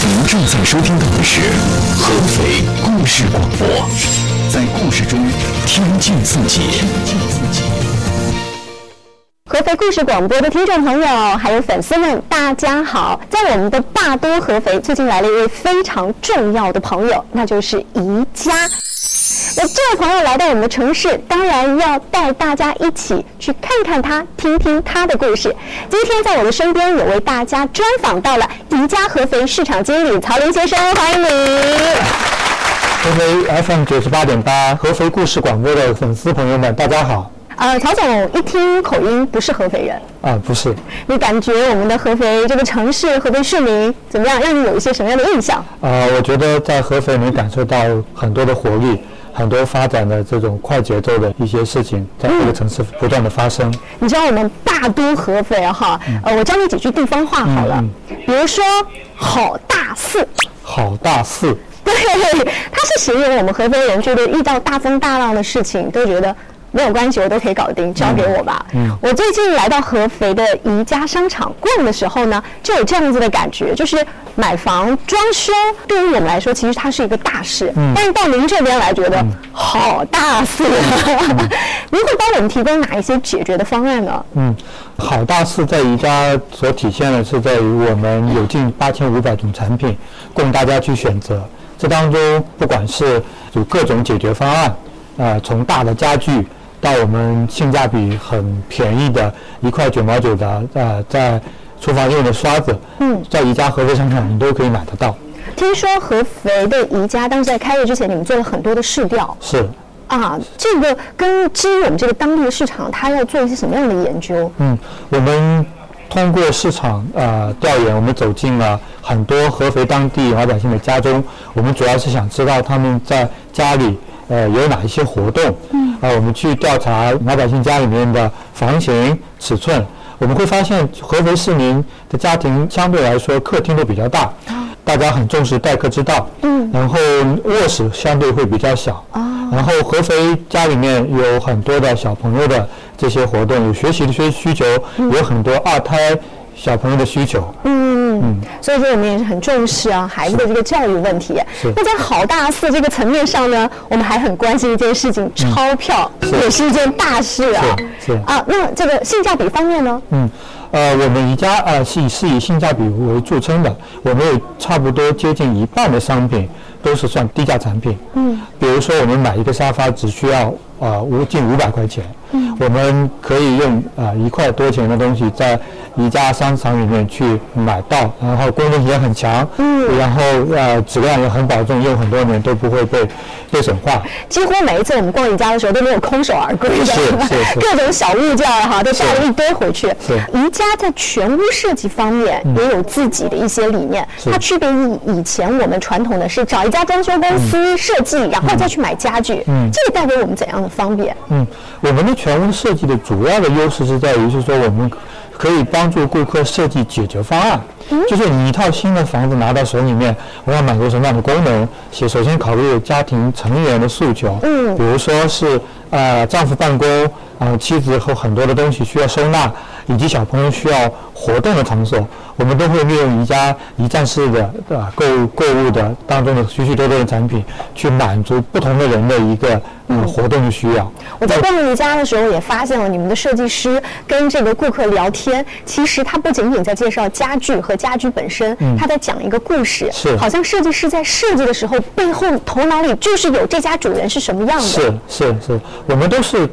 您正在收听到的是合肥故事广播，在故事中听见自己。合肥故事广播的听众朋友，还有粉丝们，大家好！在我们的大都合肥，最近来了一位非常重要的朋友，那就是宜家。那这位朋友来到我们的城市，当然要带大家一起去看看他，听听他的故事。今天在我们身边也为大家专访到了宜家合肥市场经理曹林先生，欢迎你。合肥 FM 九十八点八，合肥故事广播的粉丝朋友们，大家好。呃，曹总一听口音不是合肥人啊，不是。你感觉我们的合肥这个城市，合肥市民怎么样？让你有一些什么样的印象？啊，我觉得在合肥能感受到很多的活力，很多发展的这种快节奏的一些事情，在这个城市不断的发生。你知道我们大都合肥哈？呃，我教你几句地方话好了，比如说好大寺，好大寺，对，它是形容我们合肥人觉得遇到大风大浪的事情都觉得。没有关系，我都可以搞定，交给我吧。嗯，我最近来到合肥的宜家商场逛的时候呢，就有这样子的感觉，就是买房装修对于我们来说，其实它是一个大事。嗯，但是到您这边来，觉得好大事。您会帮我们提供哪一些解决的方案呢？嗯，好大事在宜家所体现的是在于我们有近八千五百种产品供大家去选择，这当中不管是有各种解决方案，呃，从大的家具。到我们性价比很便宜的一块九毛九的呃，在厨房用的刷子，嗯，在宜家合肥商场你都可以买得到。听说合肥的宜家当时在开业之前，你们做了很多的试调。是。啊，这个跟基于我们这个当地的市场，它要做一些什么样的研究？嗯，我们通过市场呃调研，我们走进了很多合肥当地老百姓的家中，我们主要是想知道他们在家里。呃，有哪一些活动？嗯，啊，我们去调查老百姓家里面的房型尺寸，我们会发现合肥市民的家庭相对来说客厅都比较大，大家很重视待客之道。嗯，然后卧室相对会比较小。啊，然后合肥家里面有很多的小朋友的这些活动，有学习的需需求，有很多二胎小朋友的需求。嗯。嗯，所以说我们也是很重视啊孩子的这个教育问题。那在好大四这个层面上呢，我们还很关心一件事情，钞票也是一件大事啊。是啊，那这个性价比方面呢？嗯，呃，我们宜家呃是以是以性价比为著称的，我们有差不多接近一半的商品都是算低价产品。嗯，比如说我们买一个沙发只需要啊五近五百块钱。嗯，我们可以用啊一块多钱的东西在宜家商场里面去买到，然后功能也很强，嗯，然后呃质量也很保证，用很多年都不会被被损坏。几乎每一次我们逛宜家的时候都没有空手而归的，是是是，各种小物件哈都带了一堆回去。是宜家在全屋设计方面也有自己的一些理念，它区别于以前我们传统的是找一家装修公司设计，然后再去买家具，嗯，这个带给我们怎样的方便？嗯，我们的。全屋设计的主要的优势是在于，是说我们可以帮助顾客设计解决方案。就是你一套新的房子拿到手里面，我要满足什么样的功能？先首先考虑家庭成员的诉求。嗯，比如说是呃丈夫办公，呃妻子和很多的东西需要收纳，以及小朋友需要活动的场所。我们都会利用宜家一站式的呃购物购物的当中的许许多多的产品，去满足不同的人的一个嗯活动的需要。我在逛宜家的时候也发现了，你们的设计师跟这个顾客聊天，其实他不仅仅在介绍家具和家居本身，他在讲一个故事，是好像设计师在设计的时候，背后头脑里就是有这家主人是什么样的。是是是，我们都是。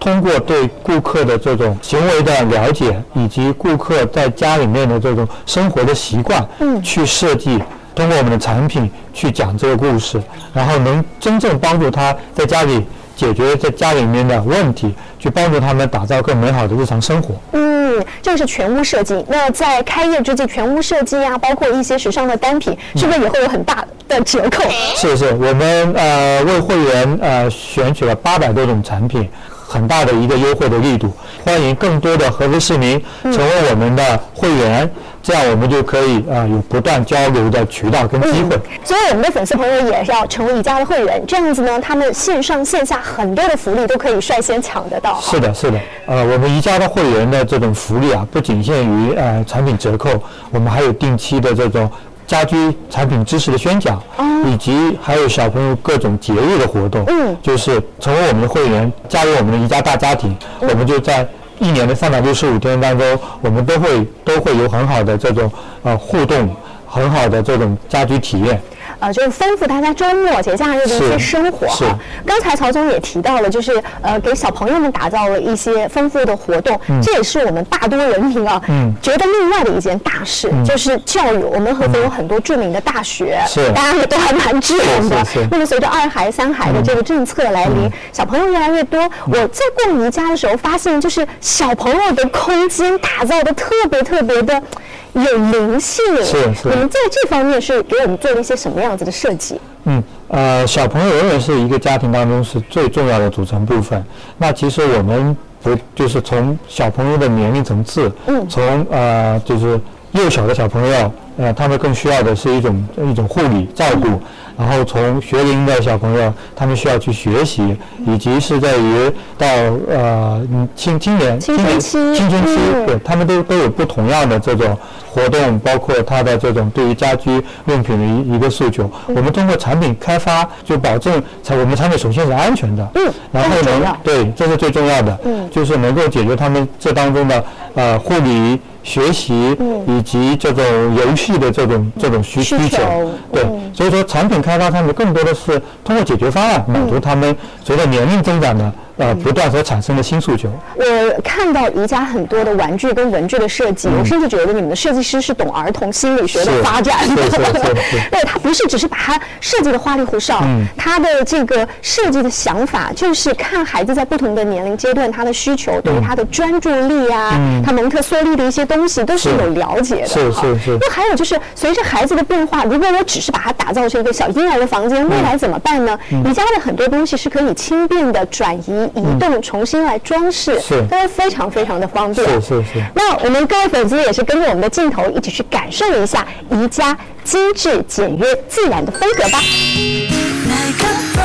通过对顾客的这种行为的了解，以及顾客在家里面的这种生活的习惯，嗯，去设计，通过我们的产品去讲这个故事，然后能真正帮助他在家里解决在家里面的问题，去帮助他们打造更美好的日常生活。嗯，这个是全屋设计。那在开业之际，全屋设计啊，包括一些时尚的单品，是不是也会有很大的折扣？是是，我们呃为会员呃选取了八百多种产品。很大的一个优惠的力度，欢迎更多的合肥市民成为我们的会员，这样我们就可以啊有不断交流的渠道跟机会。所以我们的粉丝朋友也要成为宜家的会员，这样子呢，他们线上线下很多的福利都可以率先抢得到。是的，是的，呃，我们宜家的会员的这种福利啊，不仅限于呃产品折扣，我们还有定期的这种。家居产品知识的宣讲，以及还有小朋友各种节日的活动，嗯。就是成为我们的会员，加入我们的宜家大家庭，我们就在一年的三百六十五天当中，我们都会都会有很好的这种呃互动，很好的这种家居体验。呃，就是丰富大家周末节假日的一些生活是哈。刚才曹总也提到了，就是呃给小朋友们打造了一些丰富的活动，这也是我们大多人民啊，嗯觉得另外的一件大事，就是教育。我们合肥有很多著名的大学，是大家也都还蛮知名的。那么随着二孩、三孩的这个政策来临，小朋友越来越多。我在逛宜家的时候发现，就是小朋友的空间打造的特别特别的。有灵性，是是你们在这方面是给我们做了一些什么样子的设计？嗯，呃，小朋友永远是一个家庭当中是最重要的组成部分。那其实我们不就是从小朋友的年龄层次，嗯从呃就是幼小的小朋友，呃，他们更需要的是一种一种护理照顾。然后从学龄的小朋友，他们需要去学习，以及是在于到呃嗯青青年青春期青春期，嗯对他们都都有不同样的这种活动，包括他的这种对于家居用品的一一个诉求。嗯我们通过产品开发，就保证产我们产品首先是安全的，嗯然后这很重要能对，这是最重要的，嗯就是能够解决他们这当中的呃护理。学习嗯。以及这种游戏的这种这种需需需求。求，对嗯，所以说产品开发上面更多的是通过解决方案满足他们随着年龄增长的呃不断所产生的新诉求。我看到宜家很多的玩具跟文具的设计，我甚至觉得你们的设计师是懂儿童心理学的发展的。对，他不是只是把它设计的花里胡哨，嗯他的这个设计的想法就是看孩子在不同的年龄阶段他的需求，对于他的专注力啊，他蒙特梭利的一些东西都是是有了解的。是是是那还有就是随着孩子的变化，如果我只是把它打造成一个小婴儿的房间，未来怎么办呢？宜家的很多东西是可以轻便的转移、移动、重新来装饰，是都是非常非常的方便。是是是。那我们各位粉丝也是跟着我们的镜头一起去感受一下宜家精致、简约、自然的风格吧。Like a breeze